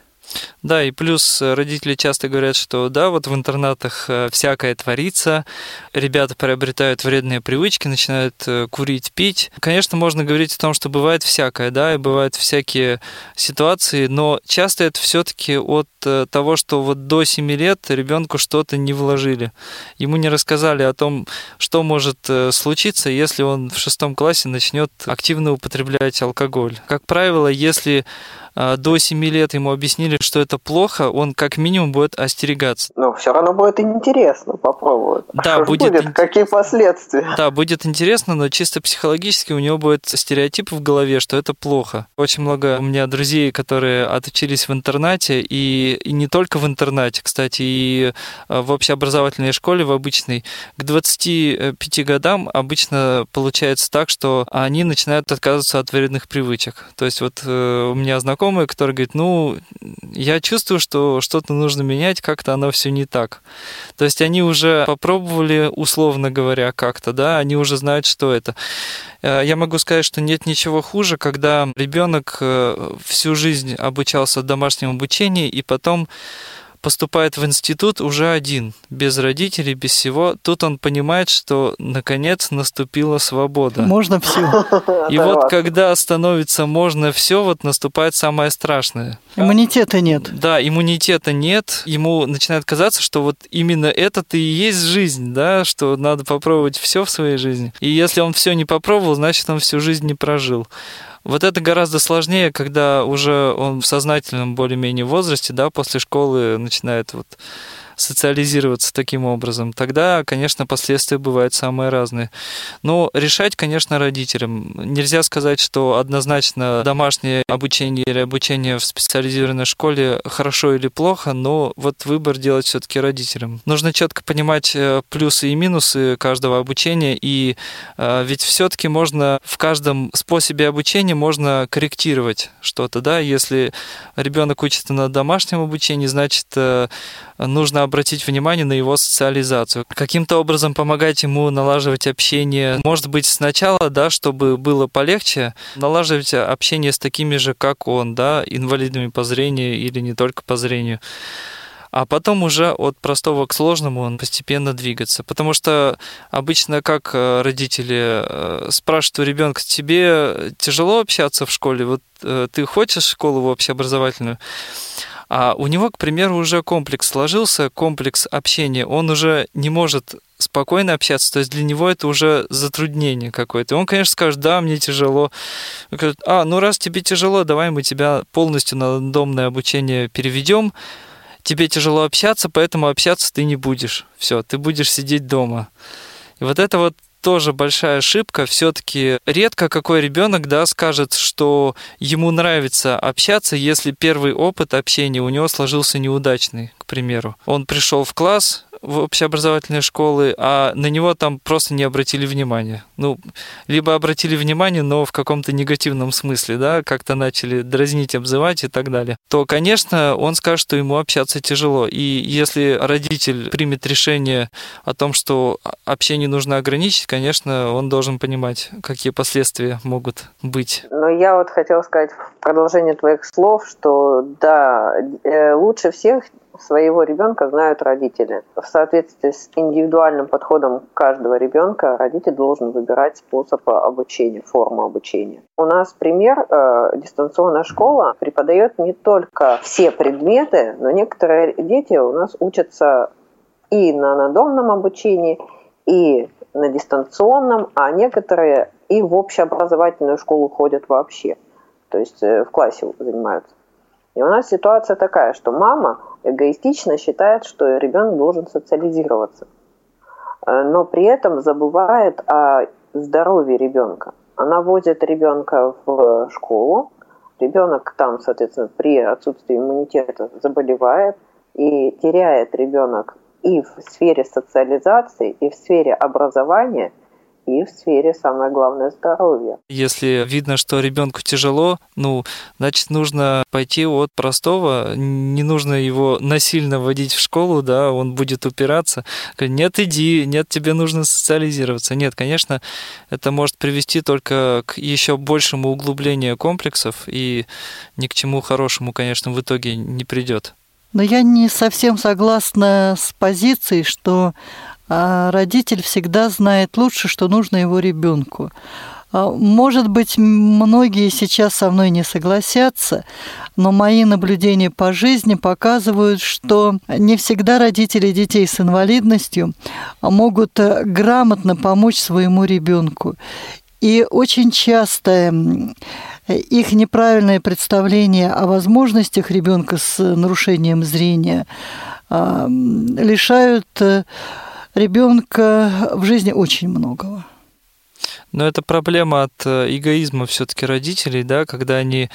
Да, и плюс э, родители часто говорят, что да, вот в интернатах э, всякое творится, ребята приобретают вредные привычки, начинают э, курить, пить. Конечно, можно говорить о том, что бывает всякое, да, и бывают всякие ситуации, но часто это все-таки от того, что вот до 7 лет ребенку что-то не вложили. Ему не рассказали о том, что может случиться, если он в шестом классе начнет активно употреблять алкоголь. Как правило, если до 7 лет ему объяснили, что это плохо, он как минимум будет остерегаться. Но все равно будет интересно попробовать. Да, что будет. будет? Какие последствия? Да, будет интересно, но чисто психологически у него будет стереотип в голове, что это плохо. Очень много у меня друзей, которые отучились в интернате, и, и не только в интернате, кстати, и э, в общеобразовательной школе, в обычной. К 25 годам обычно получается так, что они начинают отказываться от вредных привычек. То есть вот э, у меня знакомые, которые говорят, ну, я чувствую, что что-то нужно менять, как-то оно все не так. То есть они уже попробовали, условно говоря, как-то, да, они уже знают, что это. Э, я могу сказать, что нет ничего хуже, когда ребенок э, всю жизнь обучался домашнему обучению и потом поступает в институт уже один, без родителей, без всего. Тут он понимает, что наконец наступила свобода. Можно все. И вот когда становится можно все, вот наступает самое страшное. Иммунитета нет. Да, иммунитета нет. Ему начинает казаться, что вот именно это-то и есть жизнь, да, что надо попробовать все в своей жизни. И если он все не попробовал, значит, он всю жизнь не прожил. Вот это гораздо сложнее, когда уже он в сознательном более-менее возрасте, да, после школы начинает вот социализироваться таким образом, тогда, конечно, последствия бывают самые разные. Но решать, конечно, родителям. Нельзя сказать, что однозначно домашнее обучение или обучение в специализированной школе хорошо или плохо, но вот выбор делать все-таки родителям. Нужно четко понимать э, плюсы и минусы каждого обучения, и э, ведь все-таки можно в каждом способе обучения можно корректировать что-то, да, если ребенок учится на домашнем обучении, значит, э, нужно обратить внимание на его социализацию. Каким-то образом помогать ему налаживать общение. Может быть, сначала, да, чтобы было полегче, налаживать общение с такими же, как он, да, инвалидами по зрению или не только по зрению а потом уже от простого к сложному он постепенно двигаться. Потому что обычно как э, родители э, спрашивают у ребенка, тебе тяжело общаться в школе, вот э, ты хочешь школу общеобразовательную? А у него, к примеру, уже комплекс сложился, комплекс общения. Он уже не может спокойно общаться, то есть для него это уже затруднение какое-то. Он, конечно, скажет, да, мне тяжело. Он говорит, а, ну раз тебе тяжело, давай мы тебя полностью на домное обучение переведем. Тебе тяжело общаться, поэтому общаться ты не будешь. Все, ты будешь сидеть дома. И вот это вот тоже большая ошибка. Все-таки редко какой ребенок да, скажет, что ему нравится общаться, если первый опыт общения у него сложился неудачный, к примеру. Он пришел в класс, в общеобразовательные школы, а на него там просто не обратили внимания. Ну, либо обратили внимание, но в каком-то негативном смысле, да, как-то начали дразнить, обзывать и так далее, то, конечно, он скажет, что ему общаться тяжело. И если родитель примет решение о том, что общение нужно ограничить, конечно, он должен понимать, какие последствия могут быть. Но я вот хотела сказать в продолжение твоих слов, что да, э, лучше всех своего ребенка знают родители. В соответствии с индивидуальным подходом каждого ребенка родитель должен выбирать способ обучения, форму обучения. У нас пример, э, дистанционная школа преподает не только все предметы, но некоторые дети у нас учатся и на надомном обучении, и на дистанционном, а некоторые и в общеобразовательную школу ходят вообще. То есть э, в классе занимаются. И у нас ситуация такая, что мама эгоистично считает, что ребенок должен социализироваться, э, но при этом забывает о здоровье ребенка. Она возит ребенка в школу, ребенок там, соответственно, при отсутствии иммунитета заболевает, и теряет ребенок и в сфере социализации, и в сфере образования – и в сфере, самое главное, здоровья. Если видно, что ребенку тяжело, ну, значит, нужно пойти от простого, не нужно его насильно вводить в школу, да, он будет упираться. Нет, иди, нет, тебе нужно социализироваться. Нет, конечно, это может привести только к еще большему углублению комплексов и ни к чему хорошему, конечно, в итоге не придет. Но я не совсем согласна с позицией, что а родитель всегда знает лучше, что нужно его ребенку. А, может быть, многие сейчас со мной не согласятся, но мои наблюдения по жизни показывают, что не всегда родители детей с инвалидностью могут э, грамотно помочь своему ребенку. И очень часто их неправильное представление о возможностях ребенка с нарушением зрения а, лишают э, ребенка в жизни очень многого. Но это проблема от э, эгоизма все-таки родителей, да, когда они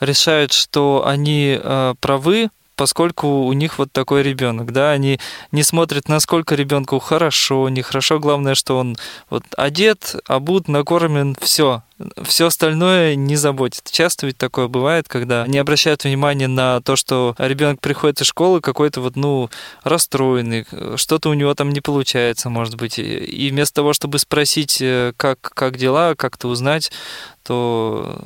решают, что они э, правы, поскольку у них вот такой ребенок, да, они не смотрят, насколько ребенку хорошо, нехорошо, главное, что он вот одет, обут, накормлен, все, все остальное не заботит. Часто ведь такое бывает, когда не обращают внимания на то, что ребенок приходит из школы какой-то вот, ну, расстроенный, что-то у него там не получается, может быть. И вместо того, чтобы спросить, э, как, как дела, как-то узнать, то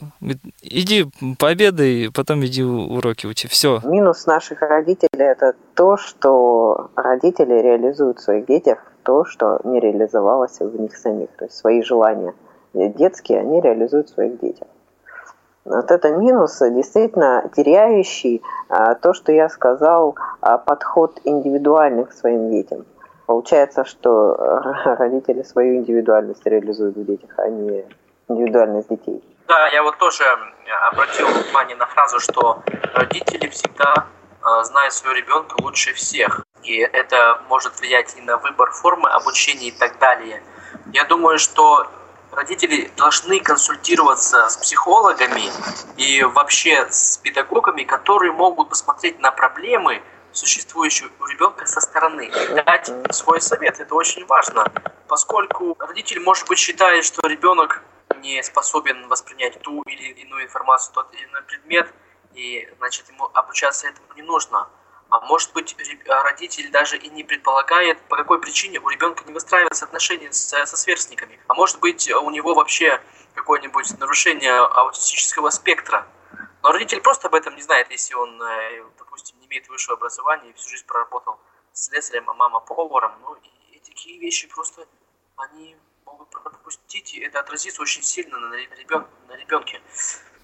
иди пообедай, потом иди уроки учи. Все. Минус наших родителей – это то, что родители реализуют в своих детях то, что не реализовалось в них самих, то есть свои желания – детские, они реализуют в своих детях. Вот это минус, действительно теряющий а, то, что я сказал, подход индивидуальный к своим детям. Получается, что родители свою индивидуальность реализуют в детях, а не индивидуальность детей. Да, я вот тоже обратил внимание на фразу, что родители всегда а, знают своего ребенка лучше всех. И это может влиять и на выбор формы обучения и так далее. Я думаю, что родители должны консультироваться с психологами и вообще с педагогами, которые могут посмотреть на проблемы, существующие у ребенка со стороны, дать свой совет. Это очень важно, поскольку родитель, может быть, считает, что ребенок не способен воспринять ту или иную информацию, тот или иной предмет, и, значит, ему обучаться этому не нужно. А может быть, а родитель даже и не предполагает, по какой причине у ребенка не выстраиваются отношения с, со сверстниками. А может быть, у него вообще какое-нибудь нарушение аутистического спектра. Но родитель просто об этом не знает, если он, э, допустим, не имеет высшего образования и всю жизнь проработал слесарем, а мама поваром. Ну, и такие вещи просто, они могут пропустить, и это отразится очень сильно на, ребен, на ребенке.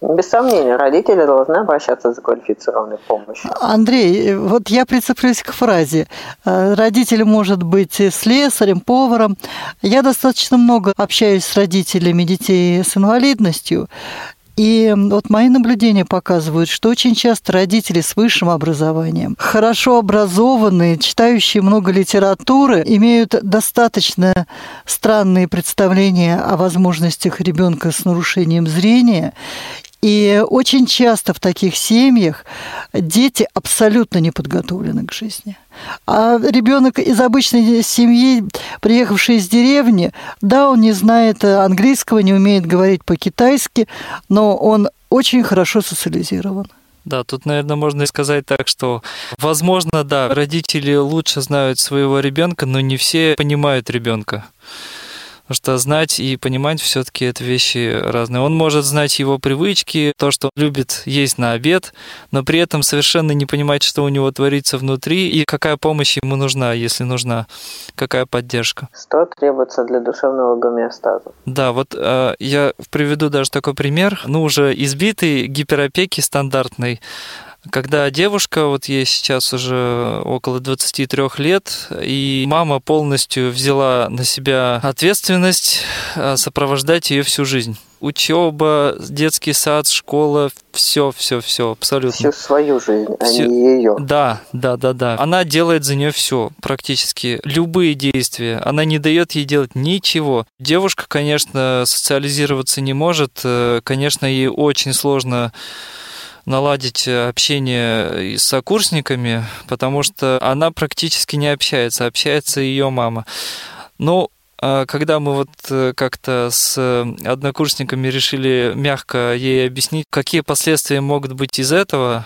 Без сомнения, родители должны обращаться за квалифицированной помощью. Андрей, вот я прицеплюсь к фразе. Э, родитель может быть слесарем, поваром. Я достаточно много общаюсь с родителями детей с инвалидностью. И вот мои наблюдения показывают, что очень часто родители с высшим образованием, хорошо образованные, читающие много литературы, имеют достаточно странные представления о возможностях ребенка с нарушением зрения И очень часто в таких семьях дети абсолютно не подготовлены к жизни. А ребенок из обычной семьи, приехавший из деревни, да, он не знает английского, не умеет говорить по-китайски, но он очень хорошо социализирован. Да, тут, наверное, можно сказать так, что, возможно, да, родители лучше знают своего ребенка, но не все понимают ребенка. Потому что знать и понимать все-таки это вещи разные. Он может знать его привычки, то, что он любит есть на обед, но при этом совершенно не понимать, что у него творится внутри и какая помощь ему нужна, если нужна, какая поддержка. Что требуется для душевного гомеостаза? Да, вот э, я приведу даже такой пример. Ну, уже избитый гиперопеки стандартной когда девушка, вот ей сейчас уже около 23 лет, и мама полностью взяла на себя ответственность а, сопровождать ее всю жизнь учеба, детский сад, школа, все, все, все, абсолютно. Всю свою жизнь, а все... не ее. Да, да, да, да. Она делает за нее все, практически любые действия. Она не дает ей делать ничего. Девушка, конечно, социализироваться не может. Э, конечно, ей очень сложно наладить общение с сокурсниками, потому что она практически не общается, общается ее мама. Но а когда мы вот э, как-то с однокурсниками решили мягко ей объяснить, какие последствия могут быть из этого,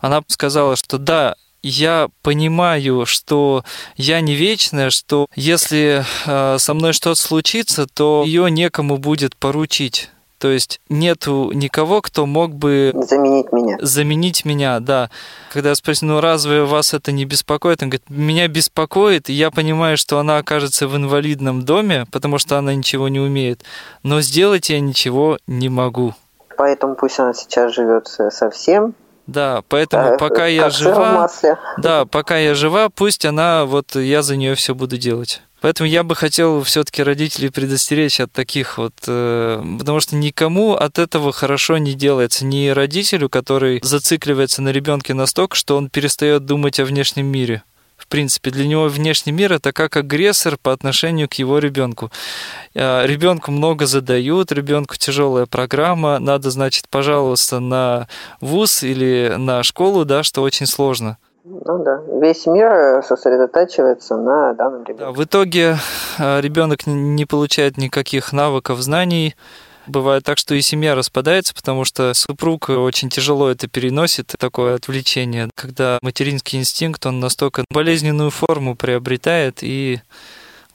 она сказала, что да, я понимаю, что я не вечная, что если э, со мной что-то случится, то ее некому будет поручить. То есть нету никого, кто мог бы... Заменить меня. Заменить меня, да. Когда я спросил, ну разве вас это не беспокоит? Он говорит, меня беспокоит, и я понимаю, что она окажется в инвалидном доме, потому что она ничего не умеет. Но сделать я ничего не могу. Поэтому пусть она сейчас живет совсем да, поэтому пока я жива, да, пока я жива, пусть она вот я за нее все буду делать. Поэтому я бы хотел все-таки родителей предостеречь от таких вот, э, потому что никому от этого хорошо не делается. Ни родителю, который зацикливается на ребенке настолько, что он перестает думать о внешнем мире. В принципе, для него внешний мир это как агрессор по отношению к его ребенку. Э, ребенку много задают, ребенку тяжелая программа, надо, значит, пожаловаться на вуз или на школу, да, что очень сложно. Ну да, весь мир сосредотачивается на данном ребенке. Да, в итоге э, ребенок не получает никаких навыков, знаний. Бывает так, что и семья распадается, потому что супруг очень тяжело это переносит, такое отвлечение, когда материнский инстинкт, он настолько болезненную форму приобретает и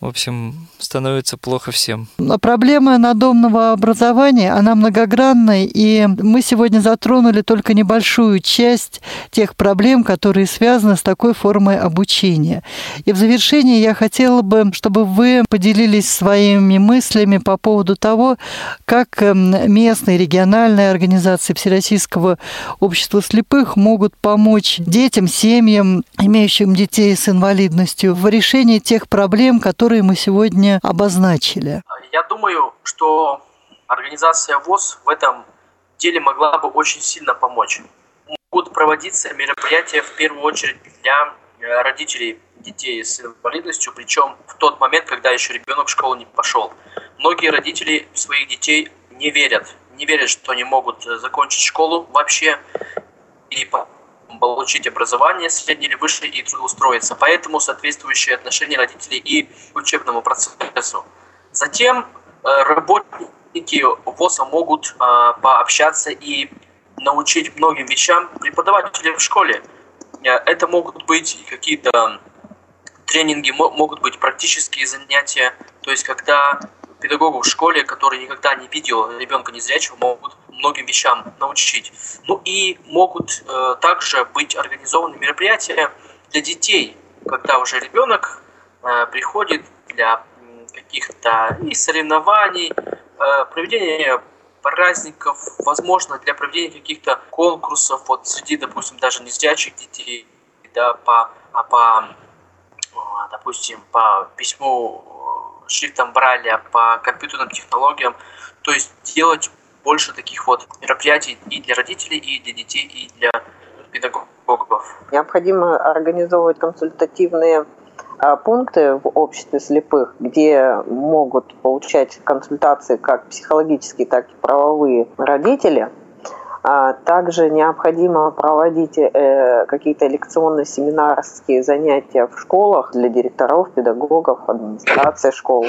в общем, становится плохо всем. Проблема надомного образования, она многогранная, и мы сегодня затронули только небольшую часть тех проблем, которые связаны с такой формой обучения. И в завершение я хотела бы, чтобы вы поделились своими мыслями по поводу того, как эм, местные региональные организации Всероссийского общества слепых могут помочь детям, семьям, имеющим детей с инвалидностью в решении тех проблем, которые которые мы сегодня обозначили? Я думаю, что организация ВОЗ в этом деле могла бы очень сильно помочь. Могут проводиться мероприятия в первую очередь для э, родителей детей с инвалидностью, причем в тот момент, когда еще ребенок в школу не пошел. Многие родители своих детей не верят, не верят, что они могут э, закончить школу вообще и получить образование среднее или высшее и трудоустроиться. Поэтому соответствующее отношение родителей и учебному процессу. Затем э, работники ВОЗа могут э, пообщаться и научить многим вещам преподаватели в школе. Э, это могут быть какие-то тренинги, могут быть практические занятия, то есть когда педагогу в школе, который никогда не видел ребенка незрячего, могут многим вещам научить. Ну и могут э, также быть организованы мероприятия для детей, когда уже ребенок э, приходит для каких-то и соревнований, э, проведения праздников, возможно, для проведения каких-то конкурсов, вот среди, допустим, даже незрячих детей, да, по, а по, допустим, по письму э, шрифтом Брайля, по компьютерным технологиям, то есть делать больше таких вот мероприятий и для родителей, и для детей, и для педагогов. Необходимо организовывать консультативные а, пункты в обществе слепых, где могут получать консультации как психологические, так и правовые родители, также необходимо проводить э, какие-то лекционно-семинарские занятия в школах для директоров, педагогов, администрации школ.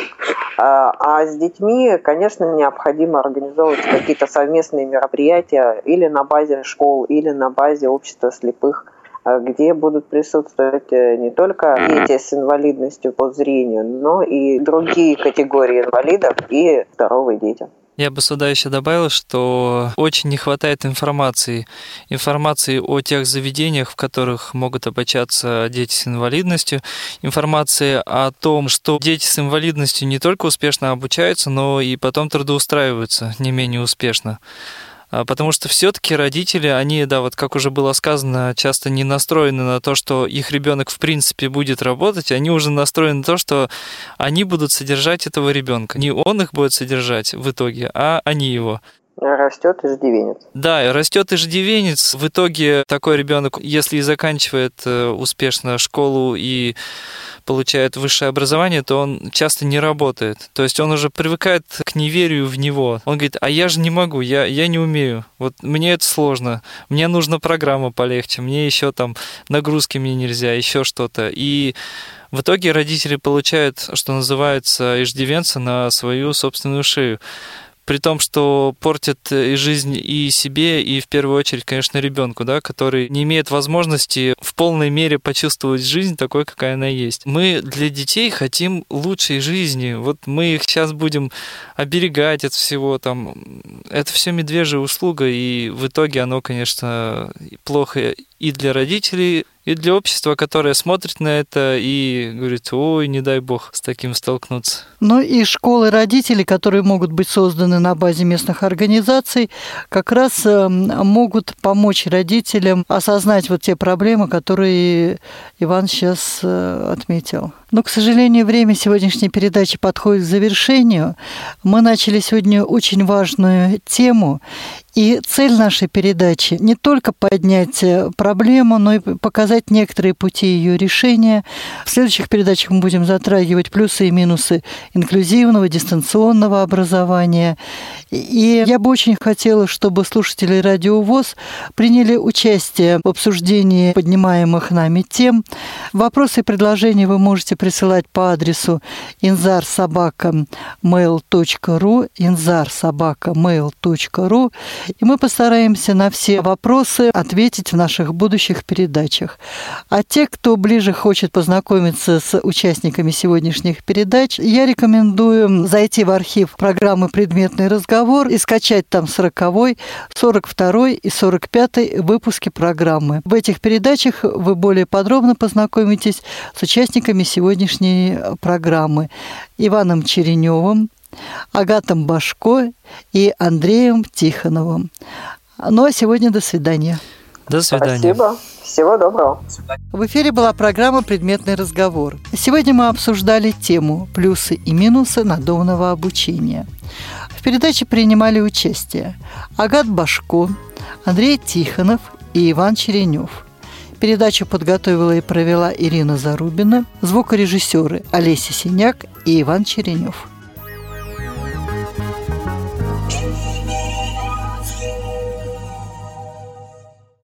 А, а с детьми, конечно, необходимо организовывать какие-то совместные мероприятия или на базе школ, или на базе общества слепых где будут присутствовать э, не только дети с инвалидностью по зрению, но и другие категории инвалидов и здоровые дети. Я бы сюда еще добавил, что очень не хватает информации. Информации о тех заведениях, в которых могут обучаться дети с инвалидностью. Информации о том, что дети с инвалидностью не только успешно обучаются, но и потом трудоустраиваются не менее успешно. А, потому что все-таки родители, они, да, вот как уже было сказано, часто не настроены на то, что их ребенок в принципе будет работать, они уже настроены на то, что они будут содержать этого ребенка. Не он их будет содержать в итоге, а они его. Растет иждивенец. Да, растет иждивенец. В итоге такой ребенок, если и заканчивает э, успешно школу и получает высшее образование, то он часто не работает. То есть он уже привыкает к неверию в него. Он говорит, а я же не могу, я, я не умею. Вот мне это сложно. Мне нужна программа полегче, мне еще там нагрузки мне нельзя, еще что-то. И в итоге родители получают, что называется, иждивенца на свою собственную шею при том, что портит и жизнь и себе, и в первую очередь, конечно, ребенку, да, который не имеет возможности в полной мере почувствовать жизнь такой, какая она есть. Мы для детей хотим лучшей жизни. Вот мы их сейчас будем оберегать от всего там. Это все медвежья услуга, и в итоге оно, конечно, плохо и для родителей, и для общества, которое смотрит на это и говорит, ой, не дай бог с таким столкнуться. Ну и школы родителей, которые могут быть созданы на базе местных организаций, как раз эм, могут помочь родителям осознать вот те проблемы, которые Иван сейчас э, отметил. Но, к сожалению, время сегодняшней передачи подходит к завершению. Мы начали сегодня очень важную тему, и цель нашей передачи не только поднять э, проблему, но и показать некоторые пути ее решения. В следующих передачах мы будем затрагивать плюсы и минусы инклюзивного, дистанционного образования. И я бы очень хотела, чтобы слушатели Радио ВОЗ приняли участие в обсуждении поднимаемых нами тем. Вопросы и предложения вы можете присылать по адресу inzarsobaka.mail.ru inzarsobaka.mail.ru и мы постараемся на все вопросы ответить в наших будущих передачах. А те, кто ближе хочет познакомиться с участниками сегодняшних передач, я рекомендую зайти в архив программы «Предметный разговор» и скачать там 40 42 и 45 выпуски программы. В этих передачах вы более подробно познакомитесь с участниками сегодняшней программы. Иваном Череневым, Агатом Башко и Андреем Тихоновым. Ну а сегодня до свидания. До свидания. Спасибо. Всего доброго. В эфире была программа «Предметный разговор». Сегодня мы обсуждали тему «Плюсы и минусы надомного обучения». В передаче принимали участие Агат Башко, Андрей Тихонов и Иван Черенев. Передачу подготовила и провела Ирина Зарубина, звукорежиссеры Олеся Синяк и Иван Черенев.